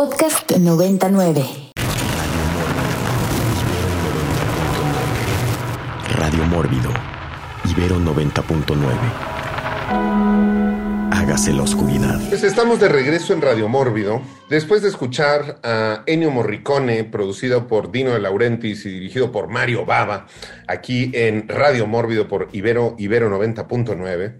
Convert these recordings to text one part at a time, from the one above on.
Podcast 99. Radio Mórbido, Ibero 90.9. Hágase la oscuridad. Pues estamos de regreso en Radio Mórbido. Después de escuchar a Ennio Morricone, producido por Dino de Laurentiis y dirigido por Mario Baba, aquí en Radio Mórbido por Ibero, Ibero 90.9.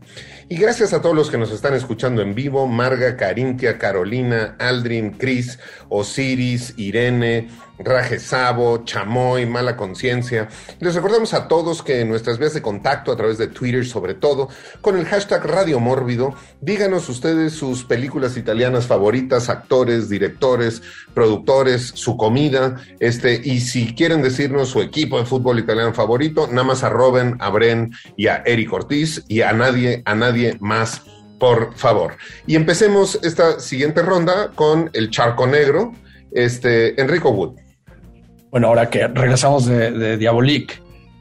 Y gracias a todos los que nos están escuchando en vivo, Marga, Carintia, Carolina, Aldrin, Cris, Osiris, Irene, Raje Sabo, Chamoy, Mala Conciencia. Les recordamos a todos que en nuestras vías de contacto a través de Twitter, sobre todo, con el hashtag Radio Mórbido, díganos ustedes sus películas italianas favoritas, actores, directores, productores, su comida, este, y si quieren decirnos su equipo de fútbol italiano favorito, nada más arroben a Bren y a Eric Ortiz y a nadie, a nadie más, por favor. Y empecemos esta siguiente ronda con el charco negro, este, Enrico Wood. Bueno, ahora que regresamos de, de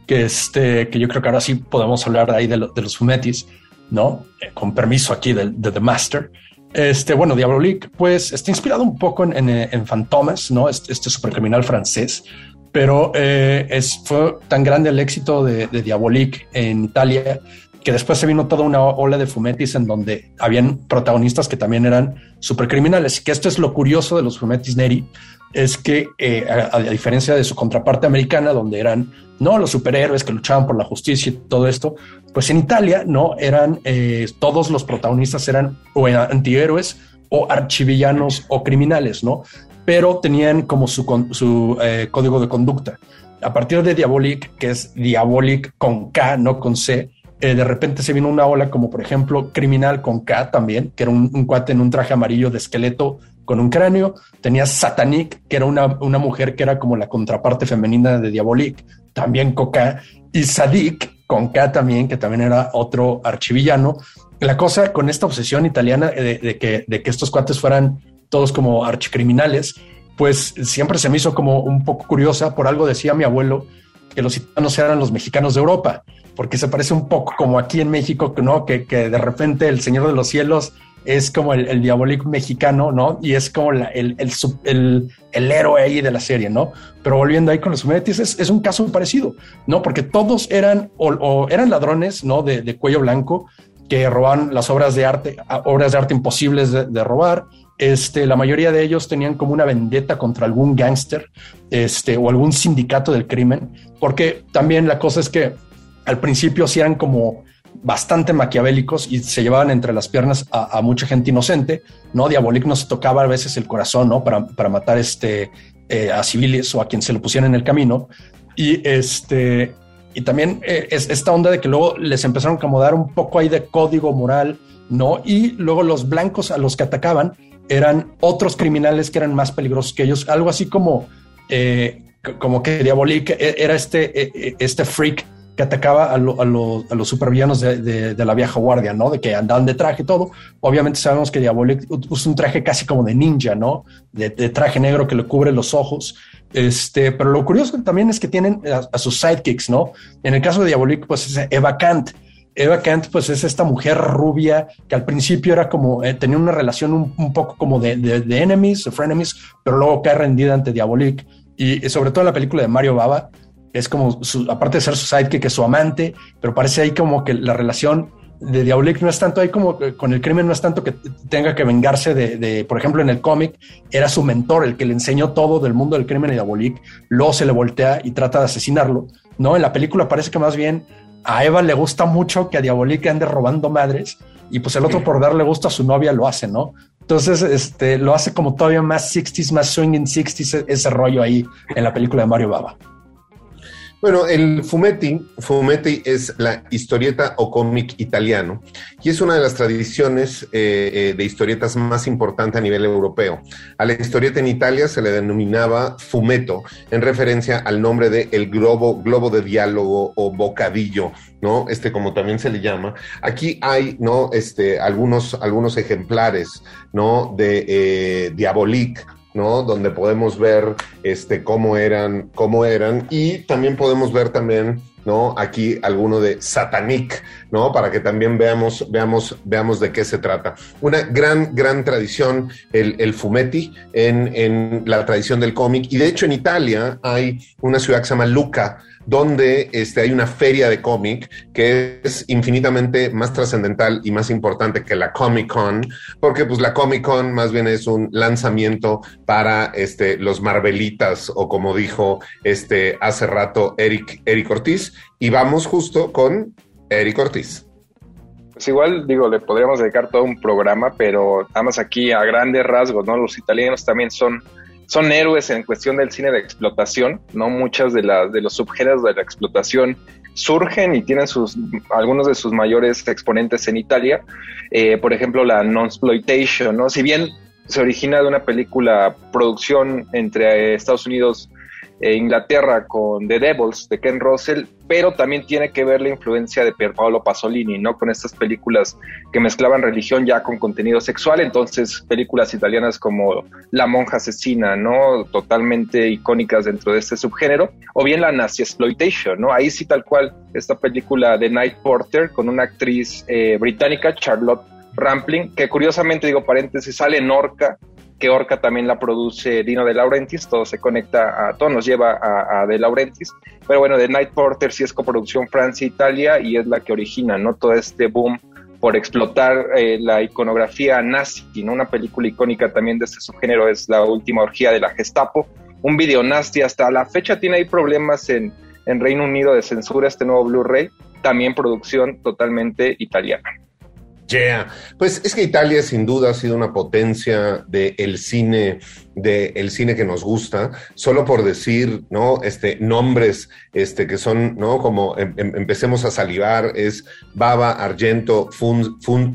que, este, que yo creo que ahora sí podemos hablar ahí de, de los fumetis, ¿no? Eh, con permiso aquí de, de, The Master. Este, bueno, Diabolique, pues está inspirado un poco en, en, en Fantomas, ¿no? Este, este supercriminal francés, pero eh, es, fue tan grande el éxito de, de en Italia que después se vino toda una ola de fumetis en donde habían protagonistas que también eran supercriminales. Que esto es lo curioso de los fumetis Neri, es que eh, a, diferencia de su contraparte americana, donde eran no los superhéroes que luchaban por la justicia y todo esto, pues en Italia no eran eh, todos los protagonistas eran o antihéroes o archivillanos o criminales, no, pero tenían como su, su eh, código de conducta. A partir de Diabolic, que es Diabolic con K, no con C, de repente se vino una ola como por ejemplo Criminal con K también, que era un, un cuate en un traje amarillo de esqueleto con un cráneo. Tenías Satanic, que era una, una mujer que era como la contraparte femenina de Diabolic, también con K. Y Sadik, con K también, que también era otro archivillano. La cosa con esta obsesión italiana de, de, que, de que estos cuates fueran todos como archicriminales, pues siempre se me hizo como un poco curiosa. Por algo decía mi abuelo que los italianos eran los mexicanos de Europa, porque se parece un poco como aquí en México, ¿no? Que, que de repente el Señor de los Cielos es como el, el diabólico mexicano, ¿no? Y es como el, el, el, héroe ahí de la serie, ¿no? Pero volviendo ahí con los Fumetis, es, un caso parecido, ¿no? Porque todos eran o eran ladrones, ¿no? De, de, cuello blanco que roban las obras de arte, obras de arte imposibles de, de robar. Este, la mayoría de ellos tenían como una vendetta contra algún gángster este, o algún sindicato del crimen, porque también la cosa es que al principio sí eran como bastante maquiavélicos y se llevaban entre las piernas a, mucha gente inocente, ¿no? Diabolic nos tocaba a veces el corazón, ¿no? Para, para matar este, eh, a civiles o a quien se lo pusieran en el camino. Y este, y también eh, es esta onda de que luego les empezaron a acomodar un poco ahí de código moral, ¿no? Y luego los blancos a los que atacaban eran otros criminales que eran más peligrosos que ellos, algo así como, eh, como que Diabolic era este, este freak que atacaba a, lo, a, lo, a los supervillanos de, de, de, la vieja guardia, ¿no? De que andaban de traje y todo. Obviamente sabemos que Diabolic usa un traje casi como de ninja, ¿no? De, de, traje negro que le cubre los ojos. Este, pero lo curioso también es que tienen a, a sus sidekicks, ¿no? En el caso de Diabolic, pues es Eva Kant. Eva Kant, pues es esta mujer rubia que al principio era como, eh, tenía una relación un, un poco como de, de, de enemies, de frenemies, pero luego cae rendida ante Diabolic. Y, y sobre todo en la película de Mario Baba, es como, su, aparte de ser su sidekick, es su amante, pero parece ahí como que la relación de Diabolic no es tanto ahí como con el crimen, no es tanto que tenga que vengarse de, de por ejemplo, en el cómic era su mentor, el que le enseñó todo del mundo del crimen y Diabolic, luego se le voltea y trata de asesinarlo, ¿no? En la película parece que más bien a Eva le gusta mucho que a Diabolic ande robando madres y pues el otro por darle gusto a su novia lo hace, ¿no? Entonces, este, lo hace como todavía más 60s, más swinging 60s, ese rollo ahí en la película de Mario Baba. Bueno, el fumetti, fumetti es la historieta o cómic italiano y es una de las tradiciones eh, eh, de historietas más importante a nivel europeo. A la historieta en Italia se le denominaba fumetto en referencia al nombre de el globo, globo de diálogo o bocadillo, ¿no? Este como también se le llama. Aquí hay, ¿no? Este, algunos, algunos ejemplares, ¿no? De eh, Diabolique ¿no? Donde podemos ver este, cómo, eran, cómo eran y también podemos ver también ¿no? Aquí alguno de Satanic, ¿no? Para que también veamos, veamos, veamos de qué se trata. Una gran, gran tradición, el, el fumetti, en, en la tradición del cómic. Y de hecho en Italia hay una ciudad que se llama Luca, donde este, hay una feria de cómic que es infinitamente más trascendental y más importante que la Comic Con, porque pues la Comic Con más bien es un lanzamiento para este, los Marvelitas o como dijo este, hace rato Eric, Eric Ortiz. Y vamos justo con Eric Ortiz. Pues igual, digo, le podríamos dedicar todo un programa, pero más aquí a grandes rasgos, ¿no? Los italianos también son son héroes en cuestión del cine de explotación, ¿no? Muchas de, las de los subgéneros de la explotación surgen y tienen sus, algunos de sus mayores exponentes en Italia. Eh, por ejemplo, la non-exploitation, ¿no? Si bien se origina de una película producción entre Estados Unidos e Inglaterra con The Devils de Ken Russell, pero también tiene que ver la influencia de Pierpaolo Pasolini, ¿no? Con estas películas que mezclaban religión ya con contenido sexual, entonces películas italianas como La monja asesina, ¿no? Totalmente icónicas dentro de este subgénero, o bien la nazi exploitation, ¿no? Ahí sí tal cual esta película de Night Porter con una actriz eh, británica, Charlotte Rampling, que curiosamente, digo paréntesis, sale en Orca, que Orca también la produce Dino de Laurentiis, todo se conecta a, todo nos lleva a, De Laurentiis, pero bueno, The Night Porter sí es coproducción Francia-Italia y es la que origina, ¿no? Todo este boom por explotar eh, la iconografía nazi, ¿no? Una película icónica también de este subgénero es La Última Orgía de la Gestapo, un video nazi, hasta la fecha tiene ahí problemas en, en Reino Unido de censura este nuevo Blu-ray, también producción totalmente italiana. Yeah. Pues es que Italia sin duda ha sido una potencia del cine del cine que nos gusta, solo por decir, ¿no? Este, nombres este, que son, ¿no? Como em, em, empecemos a salivar, es Baba, Argento,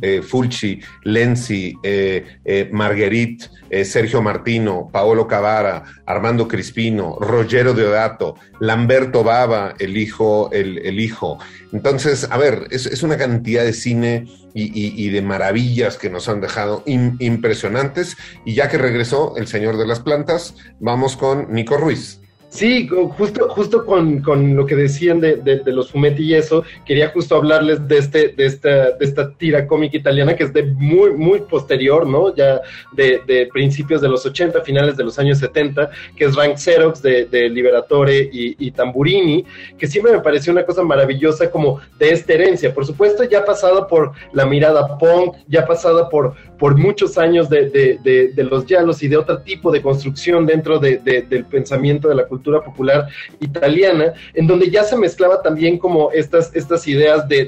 eh, Fulci, Lenzi, eh, eh, Marguerite, Sergio Martino, Paolo Cavara, Armando Crispino, Rogero Deodato, Lamberto Baba, el hijo, el, hijo. Entonces, a ver, es, una cantidad de cine y, de maravillas que nos han dejado impresionantes. Y ya que regresó el señor de las plantas, vamos con Nico Ruiz. Sí, justo, justo con, con lo que decían de, de, los fumetti y eso, quería justo hablarles de este, de esta, de esta tira cómica italiana que es de muy, muy posterior, ¿no? Ya de, de principios de los 80, finales de los años 70, que es Rank Xerox de, Liberatore y, Tamburini, que siempre me pareció una cosa maravillosa como de esta herencia. Por supuesto, ya pasado por la mirada punk, ya pasada por, por muchos años de los yalos y de otro tipo de construcción dentro del pensamiento de la cultura popular italiana, en donde ya se mezclaba también como estas, estas ideas de,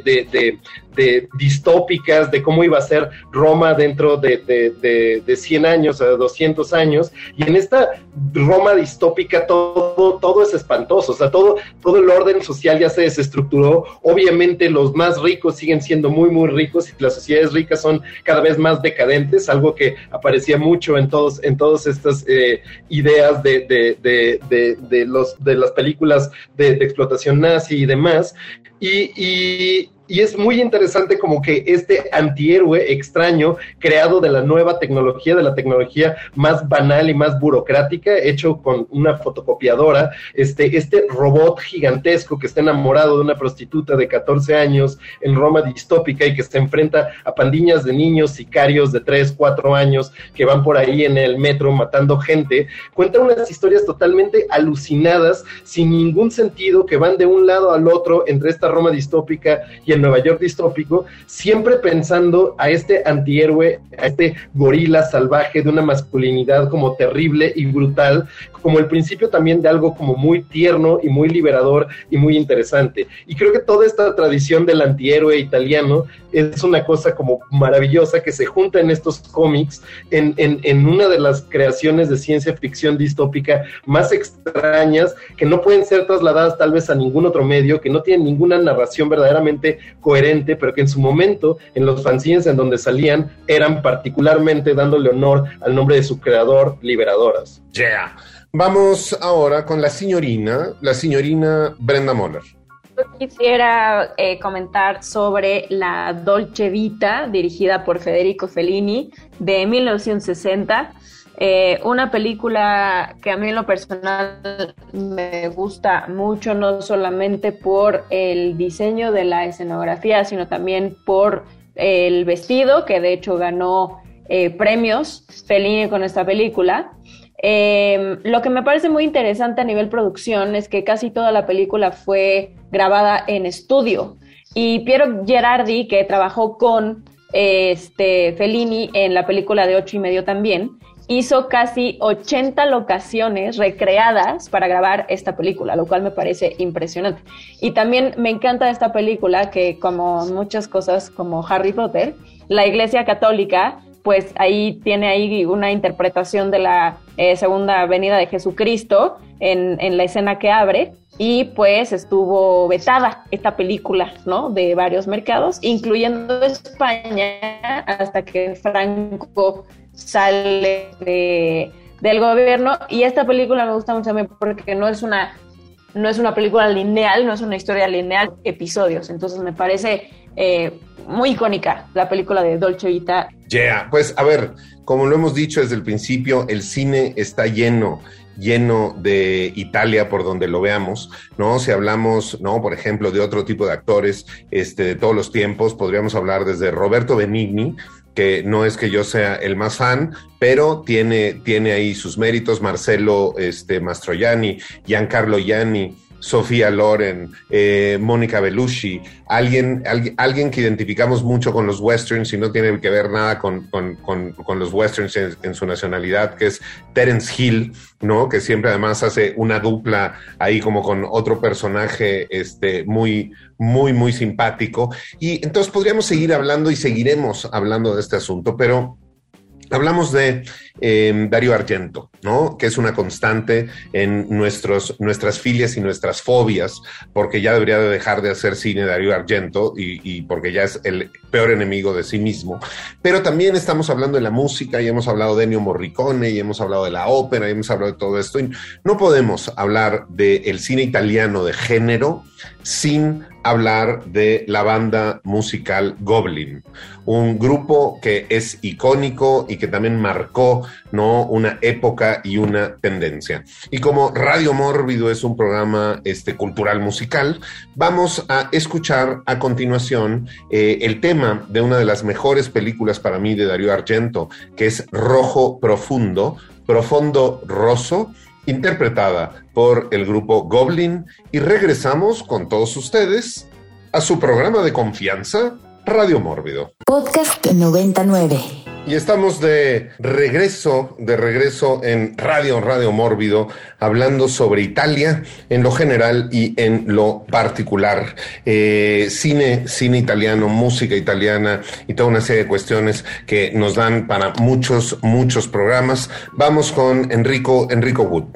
de distópicas de cómo iba a ser Roma dentro de, de, de, 100 años o 200 años. Y en esta Roma distópica todo, todo es espantoso, o sea, todo, todo el orden social ya se desestructuró. Obviamente los más ricos siguen siendo muy, muy ricos y las sociedades ricas son cada vez más decadentes, algo que aparecía mucho en, todos, en todas estas eh, ideas de, de, los, de las películas de, explotación nazi y demás. Y, y, y es muy interesante como que este antihéroe extraño creado de la nueva tecnología, de la tecnología más banal y más burocrática, hecho con una fotocopiadora, este, este robot gigantesco que está enamorado de una prostituta de 14 años en Roma distópica y que se enfrenta a pandillas de niños sicarios de 3, 4 años que van por ahí en el metro matando gente, cuenta unas historias totalmente alucinadas, sin ningún sentido, que van de un lado al otro entre esta Roma distópica y Nueva York distópico, siempre pensando a este antihéroe, a este gorila salvaje de una masculinidad como terrible y brutal, como el principio también de algo como muy tierno y muy liberador y muy interesante. Y creo que toda esta tradición del antihéroe italiano es una cosa como maravillosa que se junta en estos cómics, en, una de las creaciones de ciencia ficción distópica más extrañas, que no pueden ser trasladadas tal vez a ningún otro medio, que no tienen ninguna narración verdaderamente coherente, pero que en su momento, en los fanzines en donde salían, eran particularmente dándole honor al nombre de su creador, Liberadoras. Yeah. Vamos ahora con la señorina, la señorina Brenda Moller. Quisiera eh, comentar sobre la Dolce Vita, dirigida por Federico Fellini, de 1960. Eh, una película que a mí en lo personal me gusta mucho, no solamente por el diseño de la escenografía, sino también por el vestido, que de hecho ganó eh, premios Fellini con esta película. Eh, lo que me parece muy interesante a nivel producción es que casi toda la película fue grabada en estudio. Y Piero Gerardi, que trabajó con este, Fellini en la película de ocho y medio también, hizo casi 80 locaciones recreadas para grabar esta película, lo cual me parece impresionante. Y también me encanta esta película que, como muchas cosas como Harry Potter, la Iglesia Católica, pues ahí tiene ahí una interpretación de la eh, segunda venida de Jesucristo en, en la escena que abre y pues estuvo vetada esta película, ¿no? De varios mercados, incluyendo España, hasta que Franco sale de, del gobierno. Y esta película me gusta mucho también porque no es una no es una película lineal, no es una historia lineal, episodios. Entonces me parece eh, muy icónica la película de Dolce Vita. Yeah, pues a ver, como lo hemos dicho desde el principio, el cine está lleno lleno de Italia por donde lo veamos, ¿no? Si hablamos, ¿no? Por ejemplo, de otro tipo de actores este, de todos los tiempos, podríamos hablar desde Roberto Benigni, que no es que yo sea el más fan, pero tiene, tiene ahí sus méritos, Marcelo este, Mastroianni, Giancarlo Gianni, Sofía Loren, eh, Mónica Belushi, alguien, alguien, que identificamos mucho con los westerns y no tiene que ver nada con, los westerns en, su nacionalidad, que es Terence Hill, ¿no? Que siempre además hace una dupla ahí como con otro personaje este, muy, muy, muy simpático. Y entonces podríamos seguir hablando y seguiremos hablando de este asunto, pero Hablamos de em, Dario Argento, ¿no? Que es una constante en nuestros, nuestras filias y nuestras fobias, porque ya debería de dejar de hacer cine Dario Argento y, porque ya es el peor enemigo de sí mismo. Pero también estamos hablando de la música y hemos hablado de Ennio Morricone y hemos hablado de la ópera y hemos hablado de todo esto. No podemos hablar del cine italiano de género sin hablar de la banda musical Goblin, un grupo que es icónico y que también marcó ¿no? una época y una tendencia. Y como Radio Mórbido es un programa este, cultural musical, vamos a escuchar a continuación eh, el tema de una de las mejores películas para mí de Darío Argento, que es Rojo Profundo, Profundo Rosso, interpretada por el grupo Goblin y regresamos con todos ustedes a su programa de confianza, Radio Mórbido. Podcast 99. Y estamos de regreso, de regreso en Radio, Radio Mórbido, hablando sobre Italia en lo general y en lo particular. Eh, cine, cine italiano, música italiana y toda una serie de cuestiones que nos dan para muchos, muchos programas. Vamos con Enrico, Enrico Wood.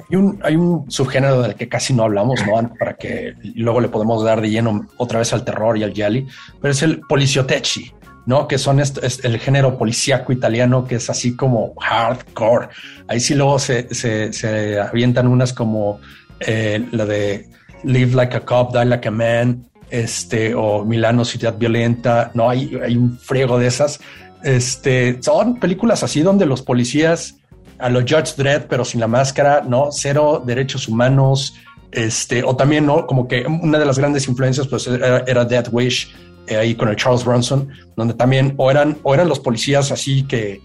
Hay un, subgénero del que casi no hablamos, ¿no? Para que luego le podemos dar de lleno otra vez al terror y al gialli, pero es el poliziotecci. ¿No? Que son el género policíaco italiano que es así como hardcore. Ahí sí luego se, se, avientan unas como eh, la de Live Like a Cop, Die Like a Man, este, o Milano, Ciudad Violenta, no, hay, hay un friego de esas. Este, son películas así donde los policías a los Judge Dredd, pero sin la máscara, ¿no? Cero derechos humanos, este, o también, ¿no? Como que una de las grandes influencias, pues era, era Death Wish, ahí con el Charles Bronson, donde también o eran, o eran los policías así que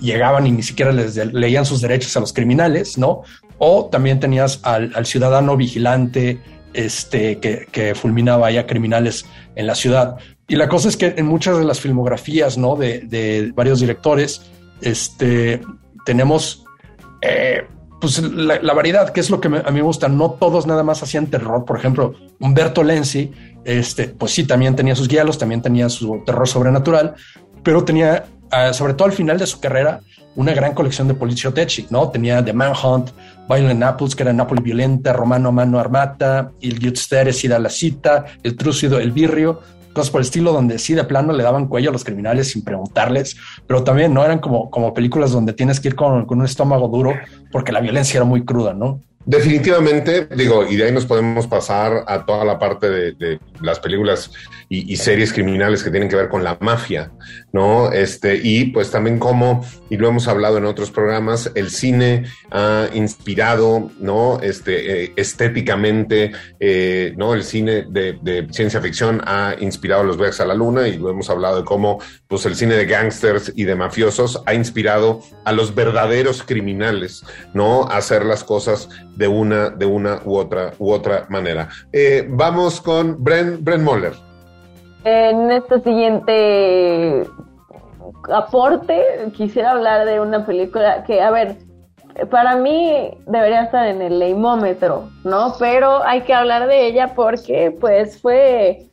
llegaban y ni siquiera les leían sus derechos a los criminales, ¿no? O también tenías al, ciudadano vigilante este, que, fulminaba ya criminales en la ciudad. Y la cosa es que en muchas de las filmografías, ¿no? De, varios directores, este, tenemos eh, pues la, variedad, que es lo que a mí me gusta. No todos nada más hacían terror. Por ejemplo, Humberto Lenzi este, pues sí, también tenía sus guialos, también tenía su terror sobrenatural, pero tenía, ah, sobre todo al final de su carrera, una gran colección de poliziotecci, ¿no? Tenía The Manhunt, Violent Naples, que era Napoli Violenta, Romano a Mano Armata, Il Giusteres da la Cita, El Trúcido, El Birrio, cosas por el estilo donde sí de plano le daban cuello a los criminales sin preguntarles, pero también no eran como, como películas donde tienes que ir con un estómago duro porque la violencia era muy cruda, ¿no? Definitivamente, digo, y de ahí nos podemos pasar a toda la parte de, de las películas y, series criminales que tienen que ver con la mafia, ¿no? Este, y pues también como, y lo hemos hablado en otros programas, el cine ha inspirado, ¿no? Este, eh, estéticamente, eh, ¿no? El cine de, ciencia ficción ha inspirado los viajes a la luna y lo hemos hablado de cómo, pues el cine de gangsters y de mafiosos ha inspirado a los verdaderos criminales, ¿no? A hacer las cosas de una, de una u otra, u otra manera. Eh, vamos con Bren, Bren Moller. En este siguiente aporte quisiera hablar de una película que, a ver, para mí debería estar en el leimómetro, ¿no? Pero hay que hablar de ella porque pues fue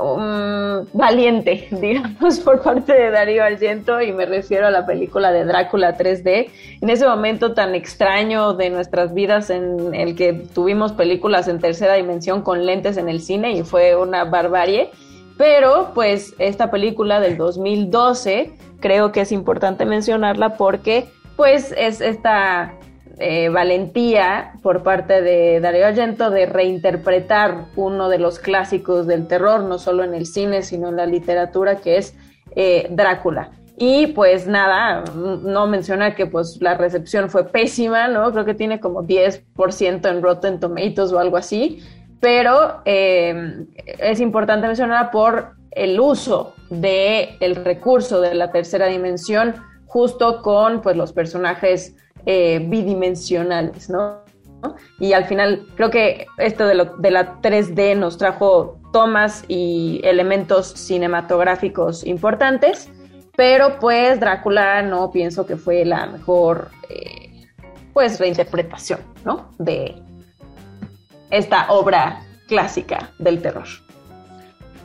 um, valiente, digamos, por parte de Darío Argento y me refiero a la película de Drácula 3D, en ese momento tan extraño de nuestras vidas en el que tuvimos películas en tercera dimensión con lentes en el cine y fue una barbarie, pero pues esta película del 2012 creo que es importante mencionarla porque pues es esta eh, valentía por parte de Dario Argento de reinterpretar uno de los clásicos del terror, no solo en el cine, sino en la literatura, que es eh, Drácula. Y pues nada, no menciona que pues la recepción fue pésima, ¿no? Creo que tiene como 10% en Rotten Tomatoes o algo así, pero eh, es importante mencionar por el uso del el recurso de la tercera dimensión justo con pues los personajes eh, bidimensionales, ¿no? Y al final creo que esto de la 3D nos trajo tomas y elementos cinematográficos importantes, pero pues Drácula no pienso que fue la mejor eh, pues reinterpretación, ¿no? De esta obra clásica del terror.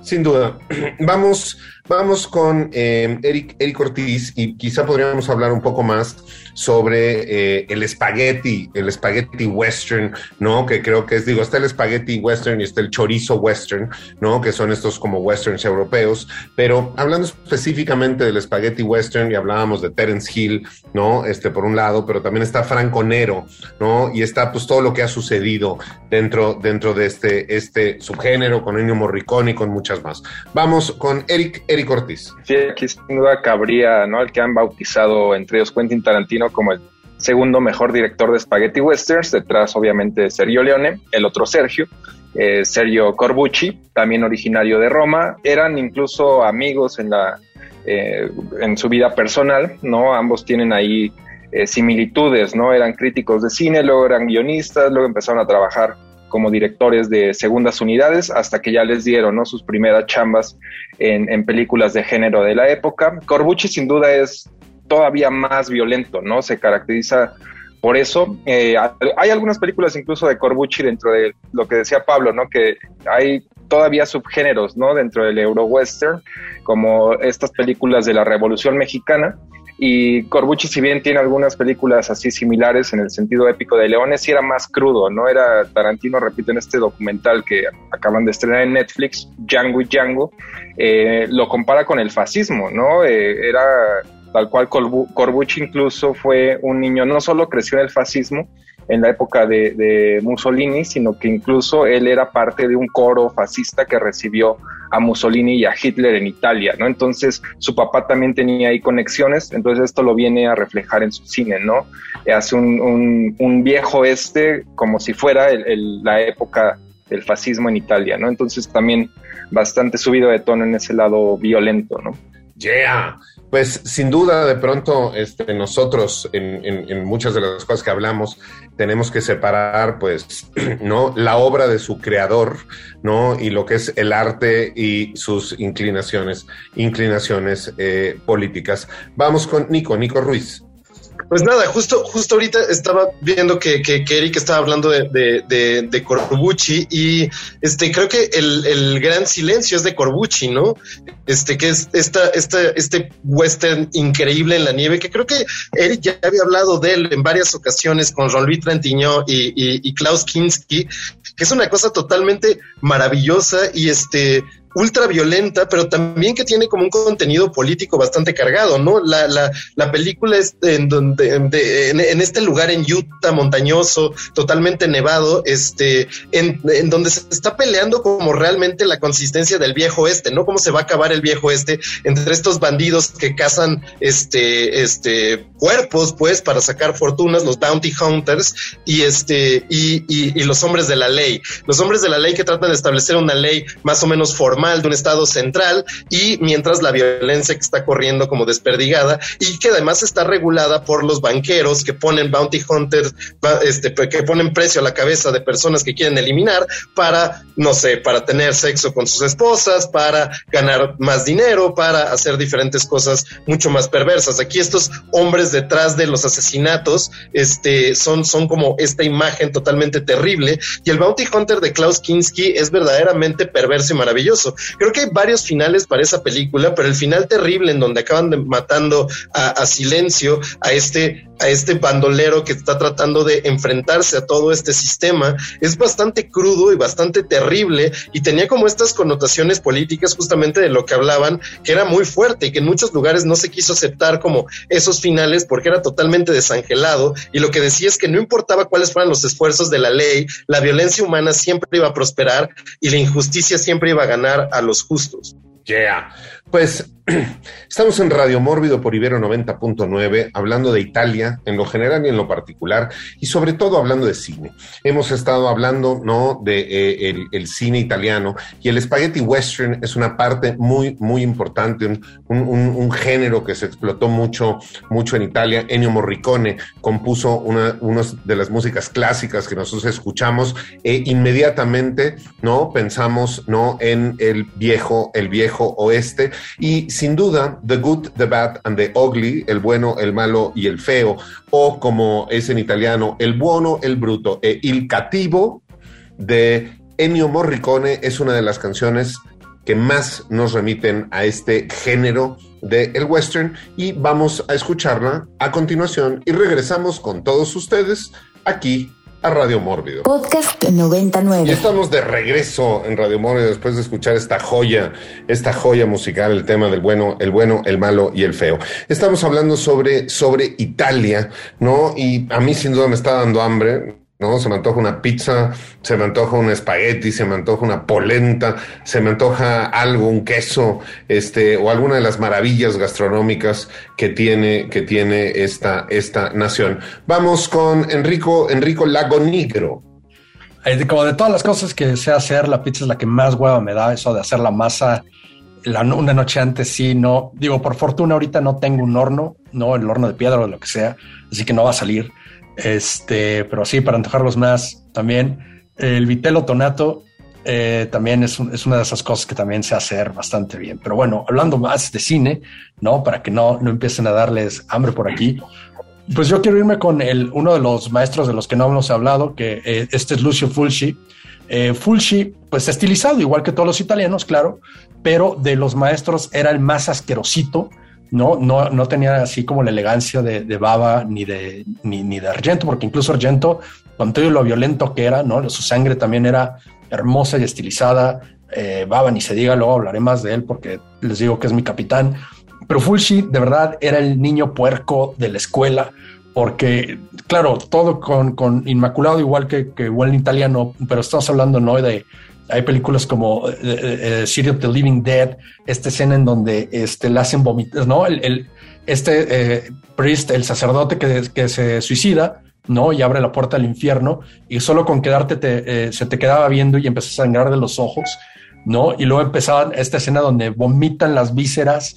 Sin duda. Vamos, vamos con eh, Eric, Eric Ortiz y quizá podríamos hablar un poco más sobre eh, el espagueti, el espagueti western, ¿no? Que creo que es, digo, está el espagueti western y está el chorizo western, ¿no? Que son estos como westerns europeos, pero hablando específicamente del espagueti western y hablábamos de Terence Hill, ¿no? Este por un lado, pero también está Franco Nero, ¿no? Y está pues todo lo que ha sucedido dentro, dentro de este, este subgénero con Ennio Morricone y con más. Vamos con Eric, Eric Ortiz. Sí, aquí sin duda cabría, ¿no? El que han bautizado entre ellos Quentin Tarantino como el segundo mejor director de Spaghetti Westerns, detrás obviamente de Sergio Leone, el otro Sergio, eh, Sergio Corbucci, también originario de Roma, eran incluso amigos en, la, eh, en su vida personal, ¿no? Ambos tienen ahí eh, similitudes, ¿no? Eran críticos de cine, luego eran guionistas, luego empezaron a trabajar como directores de segundas unidades hasta que ya les dieron ¿no? sus primeras chambas en, en películas de género de la época. Corbucci sin duda es todavía más violento, ¿no? Se caracteriza por eso. Eh, hay algunas películas incluso de Corbucci dentro de lo que decía Pablo, ¿no? Que hay todavía subgéneros, ¿no? Dentro del euro western, como estas películas de la Revolución Mexicana. Y Corbucci, si bien tiene algunas películas así similares en el sentido épico de Leones, sí era más crudo, ¿no? Era Tarantino, repito, en este documental que acaban de estrenar en Netflix, Django y Django, eh, lo compara con el fascismo, ¿no? Eh, era tal cual Corbucci incluso fue un niño, no solo creció en el fascismo en la época de, Mussolini, sino que incluso él era parte de un coro fascista que recibió a Mussolini y a Hitler en Italia, ¿no? Entonces su papá también tenía ahí conexiones, entonces esto lo viene a reflejar en su cine, ¿no? Hace un, viejo este como si fuera la época del fascismo en Italia, ¿no? Entonces también bastante subido de tono en ese lado violento, ¿no? Yeah. Pues sin duda, de pronto, este, nosotros en, muchas de las cosas que hablamos tenemos que separar, pues, ¿no? La obra de su creador, ¿no? Y lo que es el arte y sus inclinaciones, inclinaciones eh, políticas. Vamos con Nico, Nico Ruiz. Pues nada, justo, justo ahorita estaba viendo que, que, Eric estaba hablando de, de, Corbucci y este creo que el, el, gran silencio es de Corbucci, ¿no? Este que es esta, esta, este western increíble en la nieve, que creo que Eric ya había hablado de él en varias ocasiones con Jean-Louis Trintignant y, y, Klaus Kinski, que es una cosa totalmente maravillosa y este ultra violenta, pero también que tiene como un contenido político bastante cargado, ¿no? La, la, la película es en donde, en, este lugar en Utah, montañoso, totalmente nevado, este, en, donde se está peleando como realmente la consistencia del viejo este, ¿no? Cómo se va a acabar el viejo este entre estos bandidos que cazan, este, este, cuerpos, pues, para sacar fortunas, los bounty hunters, y este, y, y, y los hombres de la ley. Los hombres de la ley que tratan de establecer una ley más o menos formal de un estado central y mientras la violencia que está corriendo como desperdigada y que además está regulada por los banqueros que ponen bounty hunters, este, que ponen precio a la cabeza de personas que quieren eliminar para, no sé, para tener sexo con sus esposas, para ganar más dinero, para hacer diferentes cosas mucho más perversas. Aquí estos hombres detrás de los asesinatos, este, son, son como esta imagen totalmente terrible y el bounty hunter de Klaus Kinski es verdaderamente perverso y maravilloso. Creo que hay varios finales para esa película, pero el final terrible en donde acaban matando a Silencio, a este, a este bandolero que está tratando de enfrentarse a todo este sistema, es bastante crudo y bastante terrible y tenía como estas connotaciones políticas justamente de lo que hablaban, que era muy fuerte y que en muchos lugares no se quiso aceptar como esos finales porque era totalmente desangelado y lo que decía es que no importaba cuáles fueran los esfuerzos de la ley, la violencia humana siempre iba a prosperar y la injusticia siempre iba a ganar a los justos. Yeah. Pues estamos en Radio Mórbido por Ibero 90.9, hablando de Italia en lo general y en lo particular, y sobre todo hablando de cine. Hemos estado hablando, ¿no?, de eh, el, cine italiano, y el spaghetti western es una parte muy, muy importante, un, un, género que se explotó mucho, mucho en Italia. Ennio Morricone compuso una de las músicas clásicas que nosotros escuchamos, e inmediatamente, ¿no?, pensamos, ¿no?, en el viejo, el viejo oeste, y sin duda, The Good, The Bad and The Ugly, el bueno, el malo y el feo, o como es en italiano, el buono, el bruto e il cattivo de Ennio Morricone es una de las canciones que más nos remiten a este género de el western y vamos a escucharla a continuación y regresamos con todos ustedes aquí a Radio Mórbido. Podcast 99. Y estamos de regreso en Radio Mórbido después de escuchar esta joya, esta joya musical, el tema del bueno, el bueno, el malo y el feo. Estamos hablando sobre, sobre Italia, ¿no? Y a mí sin duda me está dando hambre. ¿No? Se me antoja una pizza, se me antoja un espagueti, se me antoja una polenta, se me antoja algo, un queso, este, o alguna de las maravillas gastronómicas que tiene, que tiene esta, esta nación. Vamos con Enrico, Enrico Lagonigro. Como de todas las cosas que sé hacer, la pizza es la que más hueva me da, eso de hacer la masa la, una noche antes, sí, no. Digo, por fortuna ahorita no tengo un horno, no el horno de piedra o lo que sea, así que no va a salir este, pero sí, para antojarlos más también. El vitelo tonato eh, también es, es, una de esas cosas que también se hacer bastante bien. Pero bueno, hablando más de cine, ¿no? Para que no, no empiecen a darles hambre por aquí. Pues yo quiero irme con el, uno de los maestros de los que no hemos hablado, que eh, este es Lucio Fulci. Eh, Fulci, pues estilizado, igual que todos los italianos, claro, pero de los maestros era el más asquerosito, no, no, no tenía así como la elegancia de, Baba ni de, ni, de Argento, porque incluso Argento, con todo lo violento que era, ¿no? su sangre también era hermosa y estilizada. Eh, Baba, ni se diga, luego hablaré más de él porque les digo que es mi capitán. Pero Fulci, de verdad, era el niño puerco de la escuela, porque, claro, todo con, con Inmaculado, igual que, que buen italiano, pero estamos hablando no de hay películas como eh, eh, eh, City of the Living Dead, esta escena en donde este, le hacen vomitar, ¿no? El, este priest, el sacerdote que, se suicida, ¿no? Y abre la puerta al infierno y solo con quedarte te, se te quedaba viendo y empezó a sangrar de los ojos, ¿no? Y luego empezaba esta escena donde vomitan las vísceras,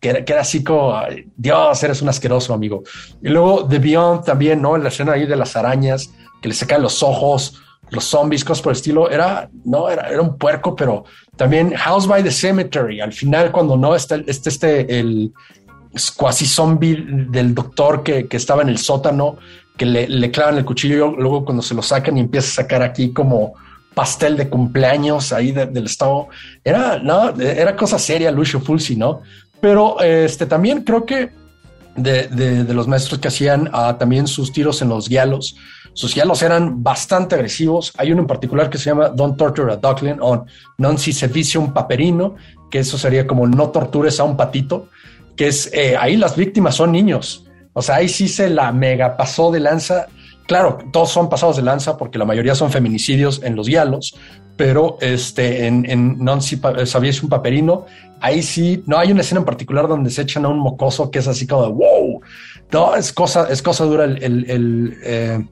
que era, así como, Dios, eres un asqueroso amigo. Y luego The Beyond también, ¿no? La escena ahí de las arañas, que le sacan los ojos, los zombies, cosas por el estilo, era, no, era, era un puerco, pero también House by the Cemetery, al final cuando no está este, este, el cuasi zombie del doctor que, que, estaba en el sótano, que le, le clavan el cuchillo, luego cuando se lo sacan y empieza a sacar aquí como pastel de cumpleaños ahí del estado, era, no, era cosa seria Lucio Fulci, ¿no? Pero este también creo que de, de, los maestros que hacían ah, también sus tiros en los guialos, sus diálogos eran bastante agresivos. Hay uno en particular que se llama Don't Torture a Duckling o Non si un paperino, que eso sería como no tortures a un patito, que es eh, ahí las víctimas son niños. O sea, ahí sí se la mega pasó de lanza. Claro, todos son pasados de lanza porque la mayoría son feminicidios en los diálogos, pero este, en, Non si sabías un paperino, ahí sí, no hay una escena en particular donde se echan a un mocoso que es así como de wow. No, es cosa, es cosa dura el, el, el, eh,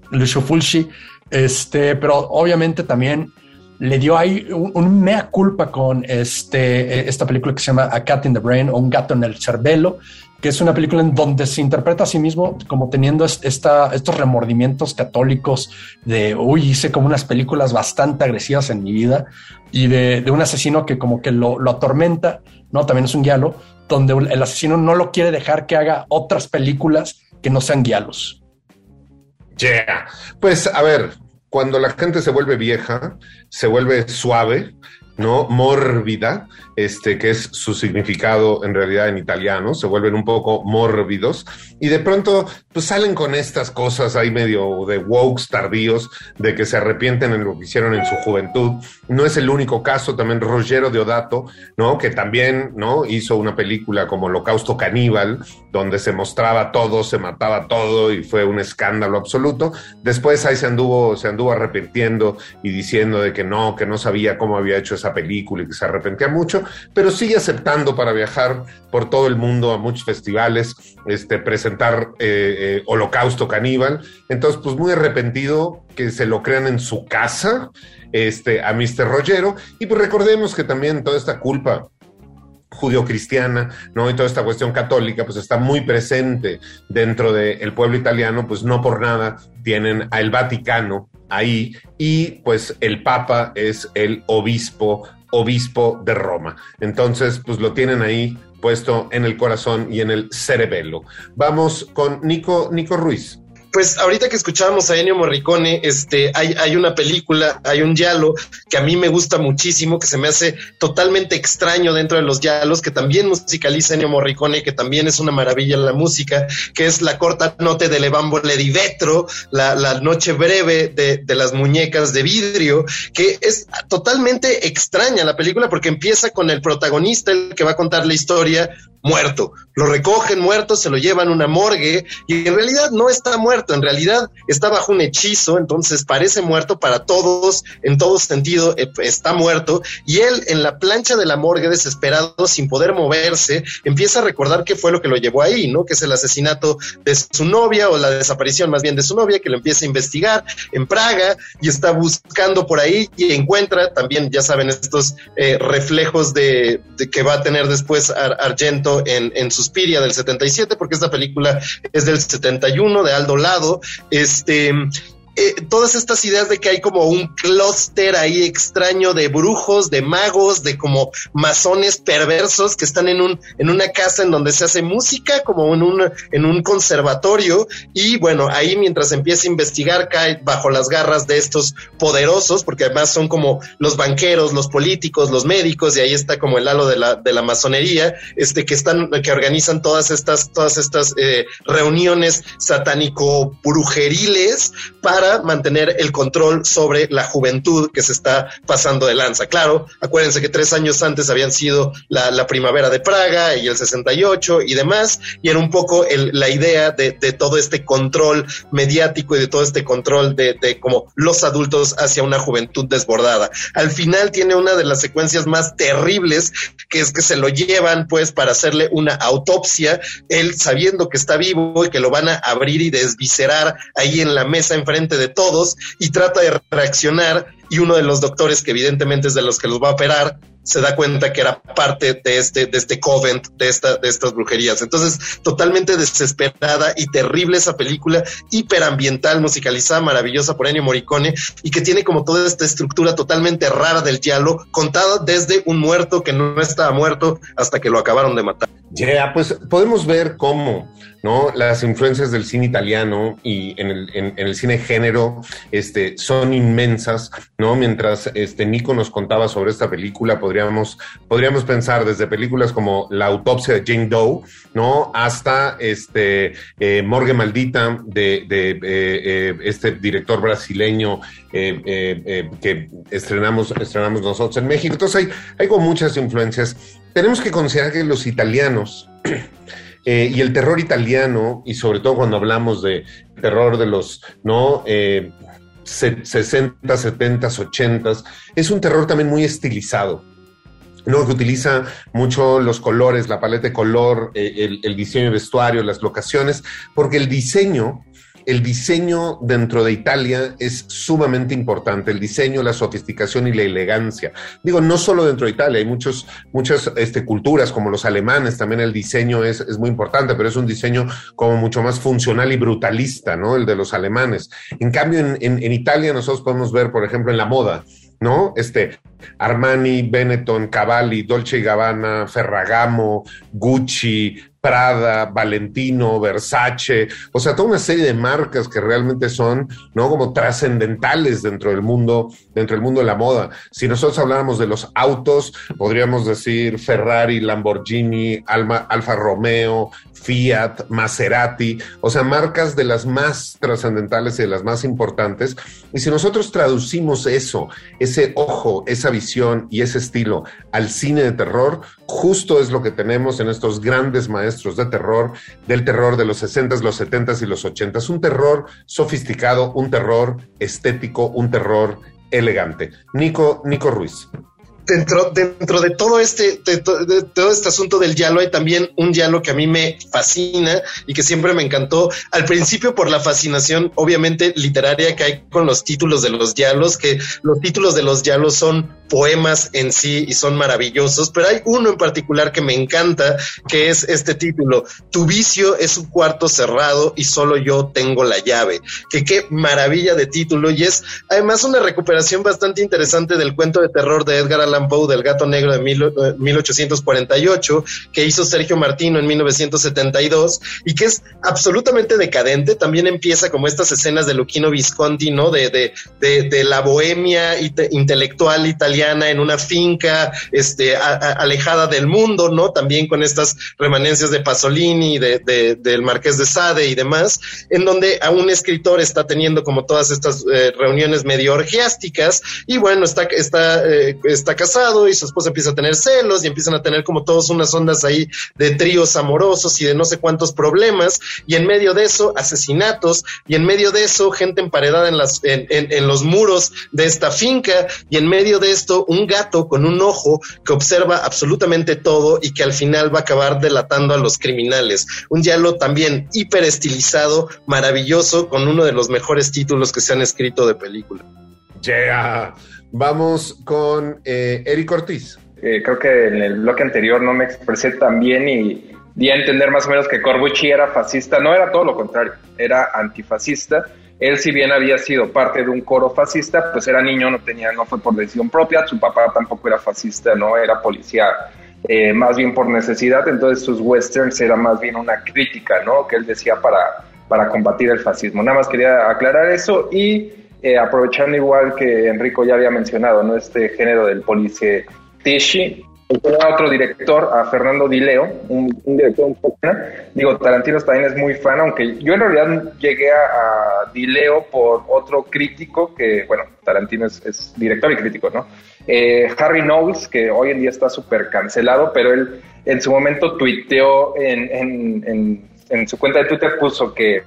este, pero obviamente también le dio ahí un, mea culpa con este, eh, esta película que se llama A Cat in the Brain o Un gato en el cerbelo, que es una película en donde se interpreta a sí mismo como teniendo esta, estos remordimientos católicos de, uy, hice como unas películas bastante agresivas en mi vida y de, un asesino que como que lo, lo, atormenta, ¿no? También es un guialo, donde el asesino no lo quiere dejar que haga otras películas que no sean guialos. Yeah. Pues a ver, cuando la gente se vuelve vieja, se vuelve suave, ¿no? Mórbida, este, que es su significado en realidad en italiano, se vuelven un poco mórbidos y de pronto pues salen con estas cosas ahí medio de wokes tardíos, de que se arrepienten en lo que hicieron en su juventud. No es el único caso, también Rogero Deodato, ¿no? Que también, ¿no? Hizo una película como Holocausto Caníbal, donde se mostraba todo, se mataba todo y fue un escándalo absoluto. Después ahí se anduvo, se anduvo arrepintiendo y diciendo de que no, que no sabía cómo había hecho esa película y que se arrepentía mucho, pero sigue aceptando para viajar por todo el mundo a muchos festivales, este, presentar eh, eh, Holocausto Caníbal. Entonces, pues muy arrepentido que se lo crean en su casa este, a Mr. Rogero. Y pues recordemos que también toda esta culpa judio-cristiana, ¿no? Y toda esta cuestión católica, pues está muy presente dentro del pueblo italiano, pues no por nada tienen al Vaticano ahí y pues el Papa es el obispo, obispo de Roma. Entonces, pues lo tienen ahí puesto en el corazón y en el cerebelo. Vamos con Nico, Nico Ruiz pues ahorita que escuchábamos a Ennio Morricone, este, hay, hay una película, hay un yalo que a mí me gusta muchísimo, que se me hace totalmente extraño dentro de los yalos, que también musicaliza Ennio Morricone, que también es una maravilla la música, que es la corta note de Levambole di Vetro, la, la noche breve de, de las muñecas de vidrio, que es totalmente extraña la película porque empieza con el protagonista, el que va a contar la historia, muerto. Lo recogen muerto, se lo llevan a una morgue y en realidad no está muerto, en realidad está bajo un hechizo, entonces parece muerto para todos, en todo sentido eh, está muerto y él en la plancha de la morgue desesperado, sin poder moverse, empieza a recordar qué fue lo que lo llevó ahí, ¿no? Que es el asesinato de su novia o la desaparición más bien de su novia, que lo empieza a investigar en Praga y está buscando por ahí y encuentra también, ya saben, estos eh, reflejos de, que va a tener después Argento en, en Suspiria del 77, porque esta película es del 71 de Aldo Lado. Este, eh, todas estas ideas de que hay como un clúster ahí extraño de brujos, de magos, de como masones perversos que están en un en una casa en donde se hace música, como en un en un conservatorio. Y bueno, ahí mientras empieza a investigar cae bajo las garras de estos poderosos, porque además son como los banqueros, los políticos, los médicos y ahí está como el halo de la de la masonería, este que están que organizan todas estas todas estas eh, reuniones satánico brujeriles para mantener el control sobre la juventud que se está pasando de lanza. Claro, acuérdense que tres años antes habían sido la, primavera de Praga y el 68 y demás, y era un poco la idea de, todo este control mediático y de todo este control de, de como los adultos hacia una juventud desbordada. Al final tiene una de las secuencias más terribles, que es que se lo llevan pues para hacerle una autopsia, él sabiendo que está vivo y que lo van a abrir y desviscerar ahí en la mesa enfrente de todos y trata de reaccionar y uno de los doctores que evidentemente es de los que los va a operar se da cuenta que era parte de este, de este covent, de, esta, de estas brujerías. Entonces, totalmente desesperada y terrible esa película, hiperambiental, musicalizada, maravillosa por Ennio Morricone, y que tiene como toda esta estructura totalmente rara del diálogo, contada desde un muerto que no estaba muerto hasta que lo acabaron de matar. Ya, pues podemos ver cómo, ¿no? Las influencias del cine italiano y en el, en, el, cine género este, son inmensas, ¿no? Mientras este, Nico nos contaba sobre esta película, podríamos, podríamos pensar desde películas como La autopsia de Jane Doe, ¿no? Hasta este, eh, Morgue Maldita de, eh, eh, este director brasileño que estrenamos, estrenamos nosotros en México. Entonces hay, hay como muchas influencias tenemos que considerar que los italianos eh, y el terror italiano, y sobre todo cuando hablamos de terror de los no eh, 60, 70, 80, es un terror también muy estilizado. ¿no? que utiliza mucho los colores, la paleta de color, eh, el, el, diseño de vestuario, las locaciones, porque el diseño el diseño dentro de Italia es sumamente importante, el diseño, la sofisticación y la elegancia. Digo, no solo dentro de Italia, hay muchos, muchas este, culturas como los alemanes, también el diseño es, es, muy importante, pero es un diseño como mucho más funcional y brutalista, ¿no? El de los alemanes. En cambio, en, Italia nosotros podemos ver, por ejemplo, en la moda, ¿no? Este, Armani, Benetton, Cavalli, Dolce Gabbana, Ferragamo, Gucci, Prada, Valentino, Versace, o sea, toda una serie de marcas que realmente son, ¿no? Como trascendentales dentro del mundo, dentro del mundo de la moda. Si nosotros habláramos de los autos, podríamos decir Ferrari, Lamborghini, Alma, Alfa Romeo, Fiat, Maserati, o sea, marcas de las más trascendentales y de las más importantes. Y si nosotros traducimos eso, ese ojo, esa visión y ese estilo al cine de terror, justo es lo que tenemos en estos grandes maestros de terror, del terror de los 60s, los 70s y los 80s. Un terror sofisticado, un terror estético, un terror elegante. Nico, Nico Ruiz dentro, dentro de todo este, de, todo este asunto del yalo, hay también un yalo que a mí me fascina y que siempre me encantó. Al principio por la fascinación, obviamente, literaria que hay con los títulos de los yalos, que los títulos de los yalos son poemas en sí y son maravillosos, pero hay uno en particular que me encanta, que es este título, Tu vicio es un cuarto cerrado y solo yo tengo la llave, que qué maravilla de título y es además una recuperación bastante interesante del cuento de terror de Edgar Allan Poe del gato negro de mil, 1848, eh, que hizo Sergio Martino en 1972 y que es absolutamente decadente, también empieza como estas escenas de Luquino Visconti, ¿no? De, de, de, de la bohemia intelectual italiana en una finca este, alejada del mundo, ¿no? También con estas remanencias de Pasolini, de, del Marqués de Sade y demás, en donde a un escritor está teniendo como todas estas eh, reuniones medio orgiásticas y bueno, está, está, eh, está casado y su esposa empieza a tener celos y empiezan a tener como todas unas ondas ahí de tríos amorosos y de no sé cuántos problemas y en medio de eso asesinatos y en medio de eso gente emparedada en, las, en, en los muros de esta finca y en medio de esto un gato con un ojo que observa absolutamente todo y que al final va a acabar delatando a los criminales. Un diálogo también hiper estilizado, maravilloso, con uno de los mejores títulos que se han escrito de película. Yeah. Vamos con eh, Eric Ortiz. Eh, creo que en el bloque anterior no me expresé tan bien y di a entender más o menos que Corbucci era fascista. No era todo lo contrario, era antifascista él, si bien había sido parte de un coro fascista, pues era niño, no tenía, no fue por decisión propia, su papá tampoco era fascista, no era policía, eh, más bien por necesidad, entonces sus westerns eran más bien una crítica, ¿no? Que él decía para, para combatir el fascismo. Nada más quería aclarar eso y eh, aprovechando igual que Enrico ya había mencionado, ¿no? Este género del policie Tishi, otro director, a Fernando Dileo, un, director un poco, digo, Tarantino también es muy fan, aunque yo en realidad llegué a, Dileo por otro crítico que, bueno, Tarantino es, director y crítico, ¿no? Eh, Harry Knowles, que hoy en día está súper cancelado, pero él en su momento tuiteó en, en, su cuenta de Twitter, puso que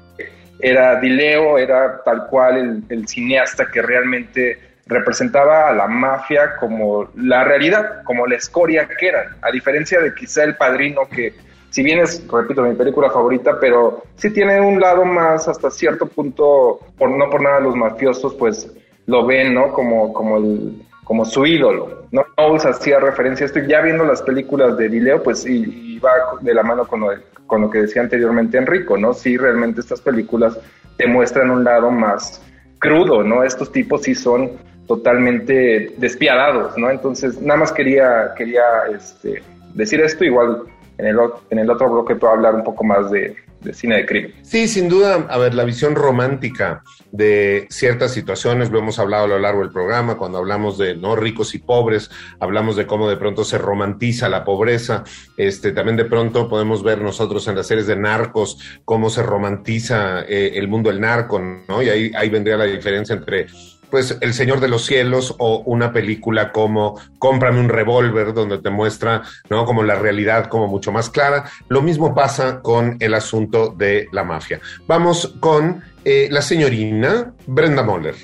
era Dileo, era tal cual el cineasta que realmente representaba a la mafia como la realidad, como la escoria que eran, a diferencia de quizá El Padrino, que si bien es, repito, mi película favorita, pero sí tiene un lado más hasta cierto punto, por no por nada los mafiosos, pues lo ven, ¿no? Como, como, el, como su ídolo. No usa hacía referencia a esto, y ya viendo las películas de Dileo, pues y, va de la mano con lo, con lo que decía anteriormente Enrico, ¿no? Sí, realmente estas películas te muestran un lado más crudo, ¿no? Estos tipos sí son totalmente despiadados, ¿no? Entonces, nada más quería, quería este, decir esto, igual en el, en el otro bloque puedo hablar un poco más de, de cine de crimen. Sí, sin duda, a ver, la visión romántica de ciertas situaciones, lo hemos hablado a lo largo del programa, cuando hablamos de no ricos y pobres, hablamos de cómo de pronto se romantiza la pobreza, este, también de pronto podemos ver nosotros en las series de narcos cómo se romantiza eh, el mundo del narco, ¿no? Y ahí, ahí vendría la diferencia entre pues El Señor de los Cielos o una película como Cómprame un revólver, donde te muestra, ¿no? Como la realidad como mucho más clara. Lo mismo pasa con el asunto de la mafia. Vamos con eh, la señorina Brenda Moller.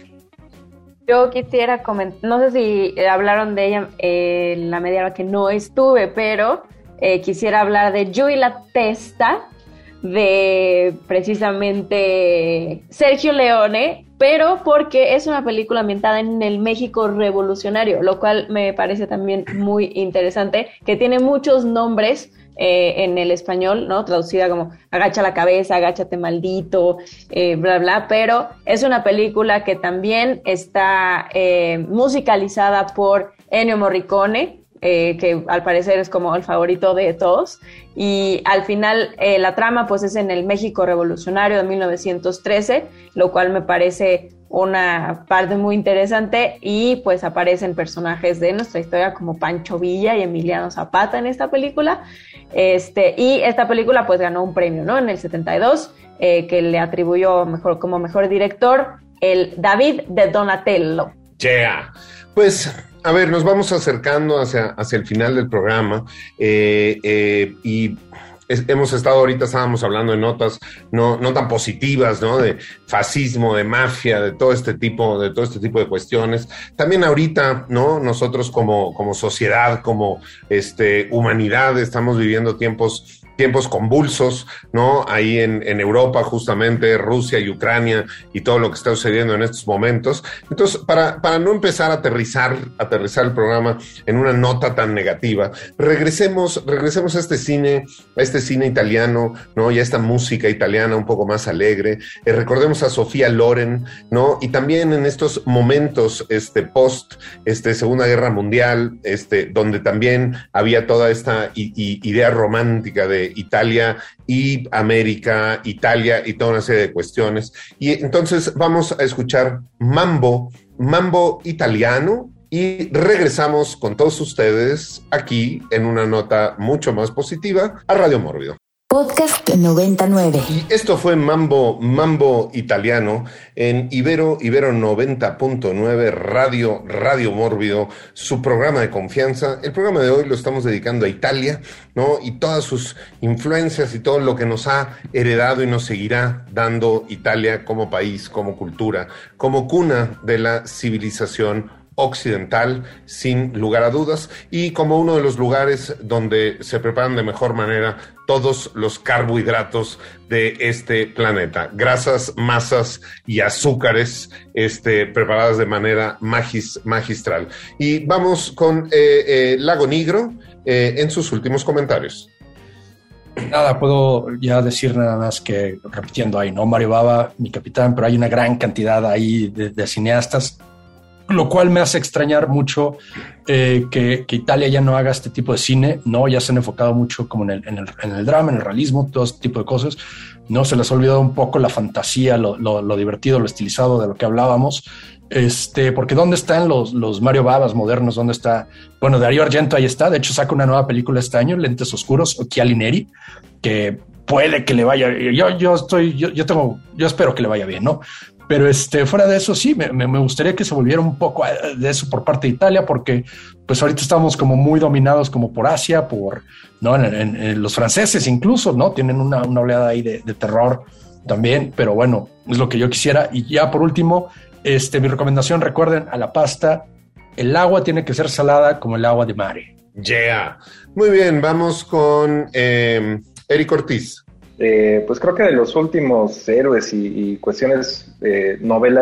Yo quisiera comentar, no sé si hablaron de ella eh, en la media hora que no estuve, pero eh, quisiera hablar de Joey la Testa, de precisamente Sergio Leone, pero porque es una película ambientada en el México revolucionario, lo cual me parece también muy interesante, que tiene muchos nombres eh, en el español, ¿no? Traducida como agacha la cabeza, agáchate maldito, eh, bla, bla, pero es una película que también está eh, musicalizada por Ennio Morricone, eh, que al parecer es como el favorito de todos. Y al final eh, la trama pues es en el México revolucionario de 1913, lo cual me parece una parte muy interesante y pues aparecen personajes de nuestra historia como Pancho Villa y Emiliano Zapata en esta película. Este, y esta película pues ganó un premio, ¿no? En el 72, eh, que le atribuyó mejor, como mejor director el David de Donatello. Yeah. Pues a ver, nos vamos acercando hacia, hacia el final del programa eh, eh, y hemos estado ahorita, estábamos hablando de notas no, no tan positivas, ¿no? De fascismo, de mafia, de todo este tipo, de todo este tipo de cuestiones. También ahorita, ¿no? Nosotros como, como sociedad, como este, humanidad, estamos viviendo tiempos tiempos convulsos, ¿no? Ahí en, Europa, justamente, Rusia y Ucrania y todo lo que está sucediendo en estos momentos. Entonces, para, para no empezar a aterrizar, aterrizar el programa en una nota tan negativa, regresemos, regresemos a este cine, a este cine italiano, ¿no? Y a esta música italiana un poco más alegre. Eh, recordemos a Sofía Loren, ¿no? Y también en estos momentos, este, post, este, Segunda Guerra Mundial, este, donde también había toda esta idea romántica de Italia y América, Italia y toda una serie de cuestiones. Y entonces vamos a escuchar Mambo, Mambo italiano. Y regresamos con todos ustedes aquí en una nota mucho más positiva a Radio Mórbido. Podcast 99. Y esto fue Mambo, Mambo Italiano en Ibero, Ibero 90.9, Radio, Radio Mórbido, su programa de confianza. El programa de hoy lo estamos dedicando a Italia, ¿no? Y todas sus influencias y todo lo que nos ha heredado y nos seguirá dando Italia como país, como cultura, como cuna de la civilización occidental, sin lugar a dudas, y como uno de los lugares donde se preparan de mejor manera todos los carbohidratos de este planeta, grasas, masas y azúcares este, preparadas de manera magis, magistral. Y vamos con eh, eh, Lago Negro eh, en sus últimos comentarios. Nada, puedo ya decir nada más que repitiendo ahí, ¿no? Mario Baba, mi capitán, pero hay una gran cantidad ahí de, de cineastas lo cual me hace extrañar mucho eh, que, Italia ya no haga este tipo de cine, ¿no? Ya se han enfocado mucho como en el, en el, en el drama, en el realismo, todo este tipo de cosas, ¿no? Se les ha olvidado un poco la fantasía, lo, lo, lo divertido, lo estilizado de lo que hablábamos, este, porque ¿dónde están los, los Mario Babas modernos? ¿Dónde está? Bueno, Darío Argento ahí está, de hecho saca una nueva película este año, Lentes Oscuros, o Chialineri, que puede que le vaya, yo, yo estoy, yo, yo tengo, yo espero que le vaya bien, ¿no? Pero este, fuera de eso, sí, me, me, gustaría que se volviera un poco de eso por parte de Italia, porque pues ahorita estamos como muy dominados como por Asia, por, ¿no? En, los franceses incluso, ¿no? Tienen una, una oleada ahí de, de, terror también, pero bueno, es lo que yo quisiera. Y ya por último, este, mi recomendación, recuerden, a la pasta, el agua tiene que ser salada como el agua de mare. Yeah. Muy bien, vamos con eh, Eric Ortiz. Eh, pues creo que de los últimos héroes y, cuestiones eh, novela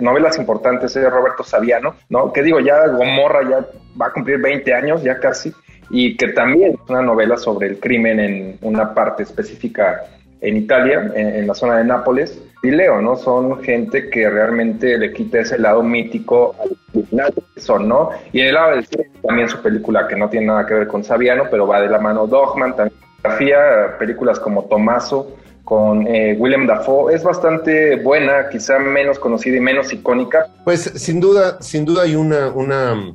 novelas importantes es Roberto Saviano, ¿no? Que digo, ya Gomorra ya va a cumplir 20 años, ya casi, y que también es una novela sobre el crimen en una parte específica en Italia, en, la zona de Nápoles, y Leo, ¿no? Son gente que realmente le quita ese lado mítico al final, son, ¿no? Y en el lado del también su película que no tiene nada que ver con Saviano, pero va de la mano Dogman, también películas como Tomaso, con eh, William Dafoe es bastante buena, quizá menos conocida y menos icónica. Pues sin duda, sin duda hay una, una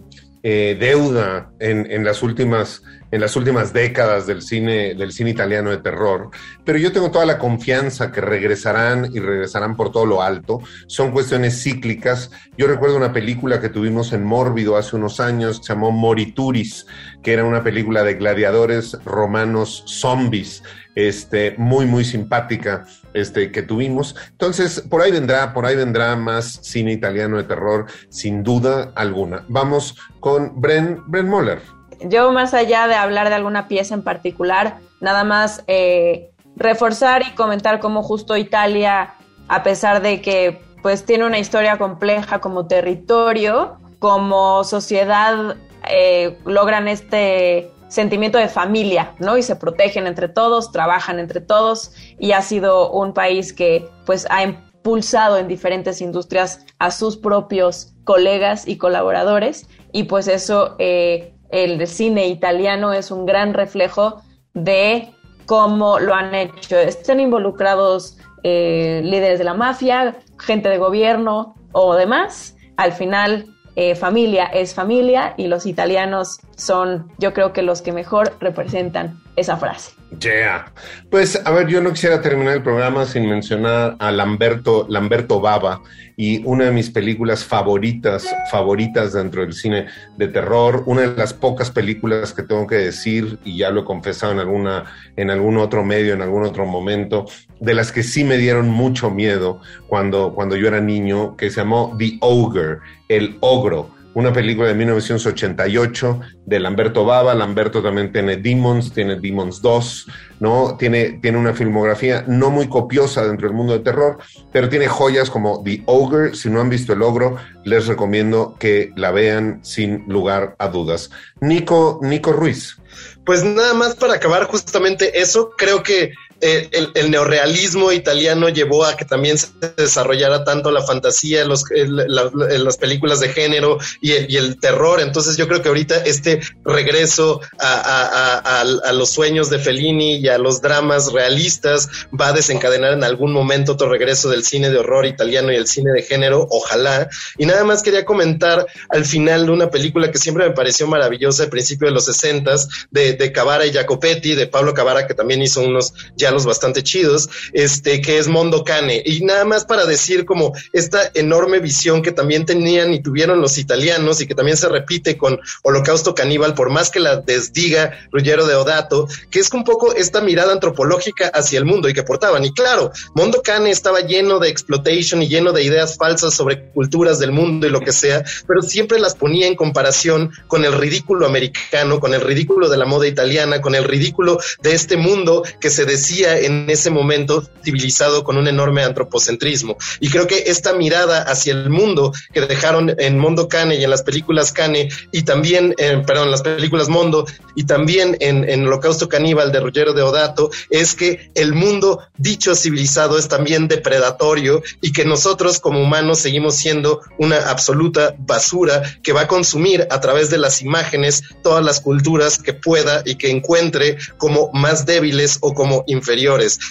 eh, deuda en, las últimas en las últimas décadas del cine, del cine italiano de terror, pero yo tengo toda la confianza que regresarán y regresarán por todo lo alto. Son cuestiones cíclicas. Yo recuerdo una película que tuvimos en Mórbido hace unos años, se llamó Morituris, que era una película de gladiadores romanos zombies, este, muy, muy simpática, este, que tuvimos. Entonces, por ahí vendrá, por ahí vendrá más cine italiano de terror, sin duda alguna. Vamos con Bren, Bren Moller yo más allá de hablar de alguna pieza en particular, nada más eh, reforzar y comentar cómo justo Italia, a pesar de que pues tiene una historia compleja como territorio, como sociedad eh, logran este sentimiento de familia, ¿no? Y se protegen entre todos, trabajan entre todos y ha sido un país que pues ha impulsado en diferentes industrias a sus propios colegas y colaboradores y pues eso eh, el cine italiano es un gran reflejo de cómo lo han hecho. Están involucrados eh, líderes de la mafia, gente de gobierno o demás. Al final, eh, familia es familia y los italianos son, yo creo que los que mejor representan esa frase. Yeah. Pues a ver, yo no quisiera terminar el programa sin mencionar a Lamberto, Lamberto Baba y una de mis películas favoritas, favoritas dentro del cine de terror, una de las pocas películas que tengo que decir, y ya lo he confesado en alguna, en algún otro medio, en algún otro momento, de las que sí me dieron mucho miedo cuando, cuando yo era niño, que se llamó The Ogre, el ogro una película de 1988 de Lamberto Bava. Lamberto también tiene Demons, tiene Demons 2, ¿no? Tiene, tiene una filmografía no muy copiosa dentro del mundo de terror, pero tiene joyas como The Ogre. Si no han visto El Ogro, les recomiendo que la vean sin lugar a dudas. Nico, Nico Ruiz. Pues nada más para acabar justamente eso, creo que eh, el, neorealismo italiano llevó a que también se desarrollara tanto la fantasía, los, las películas de género y el, terror. Entonces yo creo que ahorita este regreso a, los sueños de Fellini y a los dramas realistas va a desencadenar en algún momento otro regreso del cine de horror italiano y el cine de género, ojalá. Y nada más quería comentar al final de una película que siempre me pareció maravillosa, al principio de los 60 de, de Cavara y Jacopetti, de Pablo Cavara, que también hizo unos los bastante chidos, este, que es Mondo Cane. Y nada más para decir como esta enorme visión que también tenían y tuvieron los italianos y que también se repite con Holocausto Caníbal, por más que la desdiga Ruggiero de Odato, que es un poco esta mirada antropológica hacia el mundo y que portaban. Y claro, Mondo Cane estaba lleno de exploitation y lleno de ideas falsas sobre culturas del mundo y lo que sea, pero siempre las ponía en comparación con el ridículo americano, con el ridículo de la moda italiana, con el ridículo de este mundo que se decía en ese momento civilizado con un enorme antropocentrismo. Y creo que esta mirada hacia el mundo que dejaron en Mondo Cane y en las películas Cane y también, en, perdón, en las películas Mondo y también en, en Holocausto Caníbal de Ruggiero de Odato es que el mundo dicho civilizado es también depredatorio y que nosotros como humanos seguimos siendo una absoluta basura que va a consumir a través de las imágenes todas las culturas que pueda y que encuentre como más débiles o como inferiores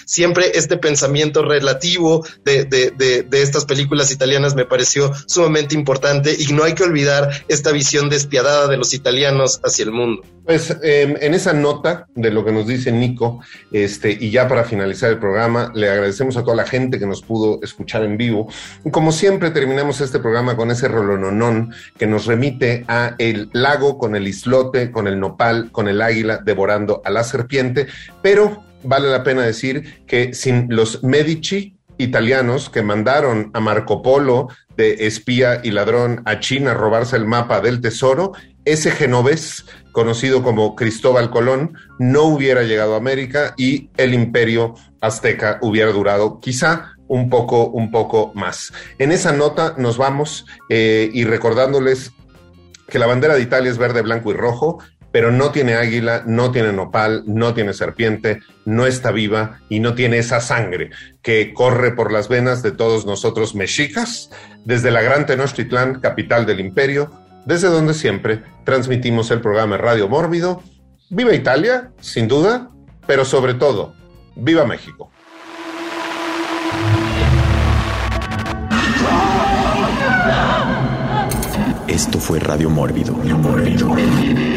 Siempre este pensamiento relativo de, de, estas películas italianas me pareció sumamente importante y no hay que olvidar esta visión despiadada de los italianos hacia el mundo. Pues em, en esa nota de lo que nos dice Nico, este, y ya para finalizar el programa, le agradecemos a toda la gente que nos pudo escuchar en vivo. Como siempre, terminamos este programa con ese rolononón que nos remite a el lago con el islote, con el nopal, con el águila devorando a la serpiente, pero vale la pena decir que sin los Medici italianos que mandaron a Marco Polo de espía y ladrón a China a robarse el mapa del tesoro, ese genovés, conocido como Cristóbal Colón, no hubiera llegado a América y el imperio azteca hubiera durado quizá un poco, un poco más. En esa nota nos vamos eh, y recordándoles que la bandera de Italia es verde, blanco y rojo, pero no tiene águila, no tiene nopal, no tiene serpiente, no está viva y no tiene esa sangre que corre por las venas de todos nosotros mexicas, desde la Gran Tenochtitlán, capital del imperio, desde donde siempre transmitimos el programa Radio Mórbido. Viva Italia, sin duda, pero sobre todo, viva México. Esto fue Radio Mórbido, Mórbido.